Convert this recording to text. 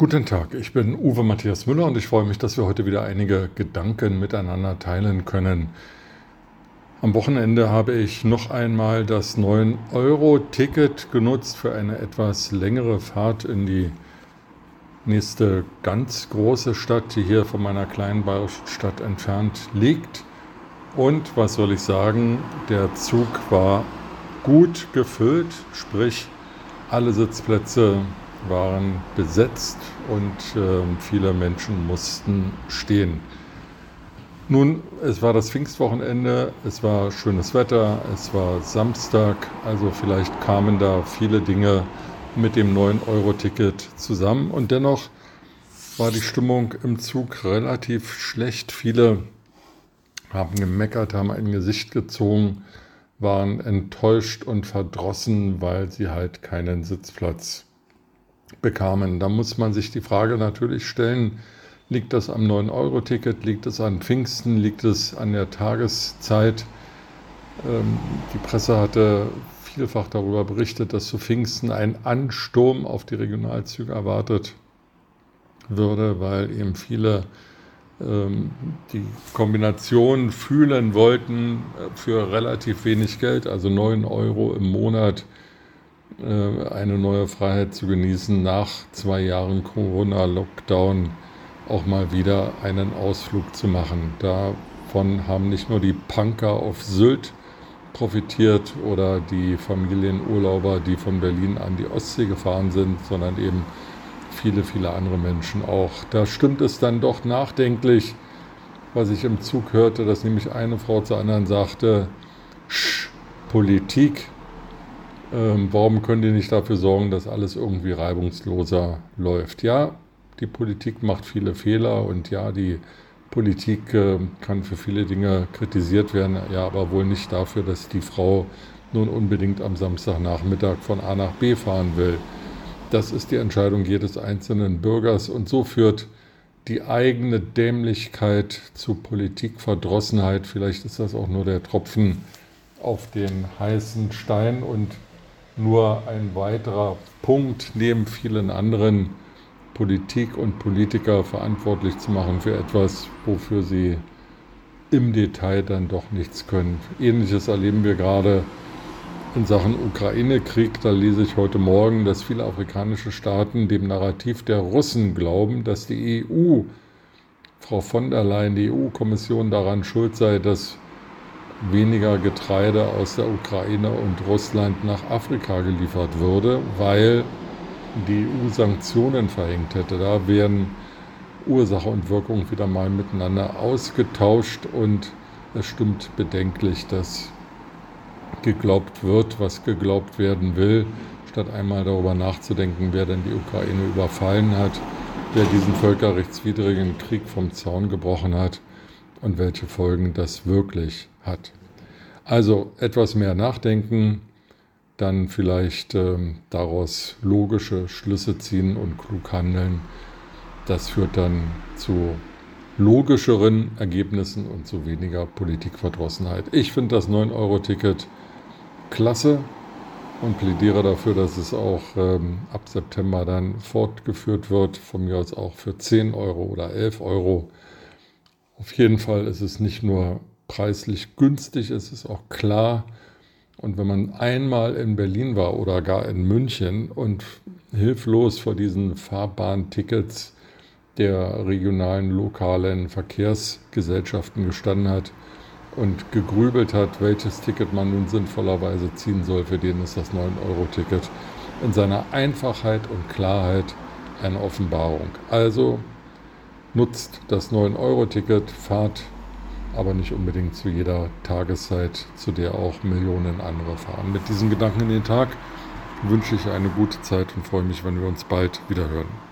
Guten Tag, ich bin Uwe Matthias Müller und ich freue mich, dass wir heute wieder einige Gedanken miteinander teilen können. Am Wochenende habe ich noch einmal das 9-Euro-Ticket genutzt für eine etwas längere Fahrt in die nächste ganz große Stadt, die hier von meiner kleinen bayerischen Stadt entfernt liegt. Und was soll ich sagen, der Zug war gut gefüllt, sprich alle Sitzplätze waren besetzt und äh, viele Menschen mussten stehen. Nun, es war das Pfingstwochenende, es war schönes Wetter, es war Samstag, also vielleicht kamen da viele Dinge mit dem 9-Euro-Ticket zusammen und dennoch war die Stimmung im Zug relativ schlecht. Viele haben gemeckert, haben ein Gesicht gezogen, waren enttäuscht und verdrossen, weil sie halt keinen Sitzplatz bekamen. Da muss man sich die Frage natürlich stellen, liegt das am 9-Euro-Ticket, liegt es an Pfingsten, liegt es an der Tageszeit? Ähm, die Presse hatte vielfach darüber berichtet, dass zu Pfingsten ein Ansturm auf die Regionalzüge erwartet würde, weil eben viele ähm, die Kombination fühlen wollten für relativ wenig Geld, also 9 Euro im Monat äh, eine neue Freiheit zu genießen, nach zwei Jahren Corona-Lockdown auch mal wieder einen Ausflug zu machen. Davon haben nicht nur die Punker auf Sylt profitiert oder die Familienurlauber, die von Berlin an die Ostsee gefahren sind, sondern eben viele, viele andere Menschen auch. Da stimmt es dann doch nachdenklich, was ich im Zug hörte, dass nämlich eine Frau zur anderen sagte, Politik ähm, warum können die nicht dafür sorgen, dass alles irgendwie reibungsloser läuft? Ja, die Politik macht viele Fehler und ja, die Politik äh, kann für viele Dinge kritisiert werden, ja, aber wohl nicht dafür, dass die Frau nun unbedingt am Samstagnachmittag von A nach B fahren will. Das ist die Entscheidung jedes einzelnen Bürgers und so führt die eigene Dämlichkeit zu Politikverdrossenheit. Vielleicht ist das auch nur der Tropfen auf den heißen Stein und nur ein weiterer Punkt neben vielen anderen Politik und Politiker verantwortlich zu machen für etwas, wofür sie im Detail dann doch nichts können. Ähnliches erleben wir gerade in Sachen Ukraine-Krieg. Da lese ich heute Morgen, dass viele afrikanische Staaten dem Narrativ der Russen glauben, dass die EU, Frau von der Leyen, die EU-Kommission daran schuld sei, dass weniger Getreide aus der Ukraine und Russland nach Afrika geliefert würde, weil die EU Sanktionen verhängt hätte. Da werden Ursache und Wirkung wieder mal miteinander ausgetauscht und es stimmt bedenklich, dass geglaubt wird, was geglaubt werden will, statt einmal darüber nachzudenken, wer denn die Ukraine überfallen hat, wer diesen völkerrechtswidrigen Krieg vom Zaun gebrochen hat und welche Folgen das wirklich hat. Also etwas mehr nachdenken, dann vielleicht äh, daraus logische Schlüsse ziehen und klug handeln. Das führt dann zu logischeren Ergebnissen und zu weniger Politikverdrossenheit. Ich finde das 9-Euro-Ticket klasse und plädiere dafür, dass es auch ähm, ab September dann fortgeführt wird, von mir aus auch für 10 Euro oder 11 Euro. Auf jeden Fall ist es nicht nur preislich günstig, es ist auch klar. Und wenn man einmal in Berlin war oder gar in München und hilflos vor diesen Fahrbahntickets der regionalen, lokalen Verkehrsgesellschaften gestanden hat und gegrübelt hat, welches Ticket man nun sinnvollerweise ziehen soll, für den ist das 9-Euro-Ticket in seiner Einfachheit und Klarheit eine Offenbarung. Also nutzt das 9-Euro-Ticket, fahrt aber nicht unbedingt zu jeder Tageszeit, zu der auch Millionen andere fahren. Mit diesen Gedanken in den Tag wünsche ich eine gute Zeit und freue mich, wenn wir uns bald wieder hören.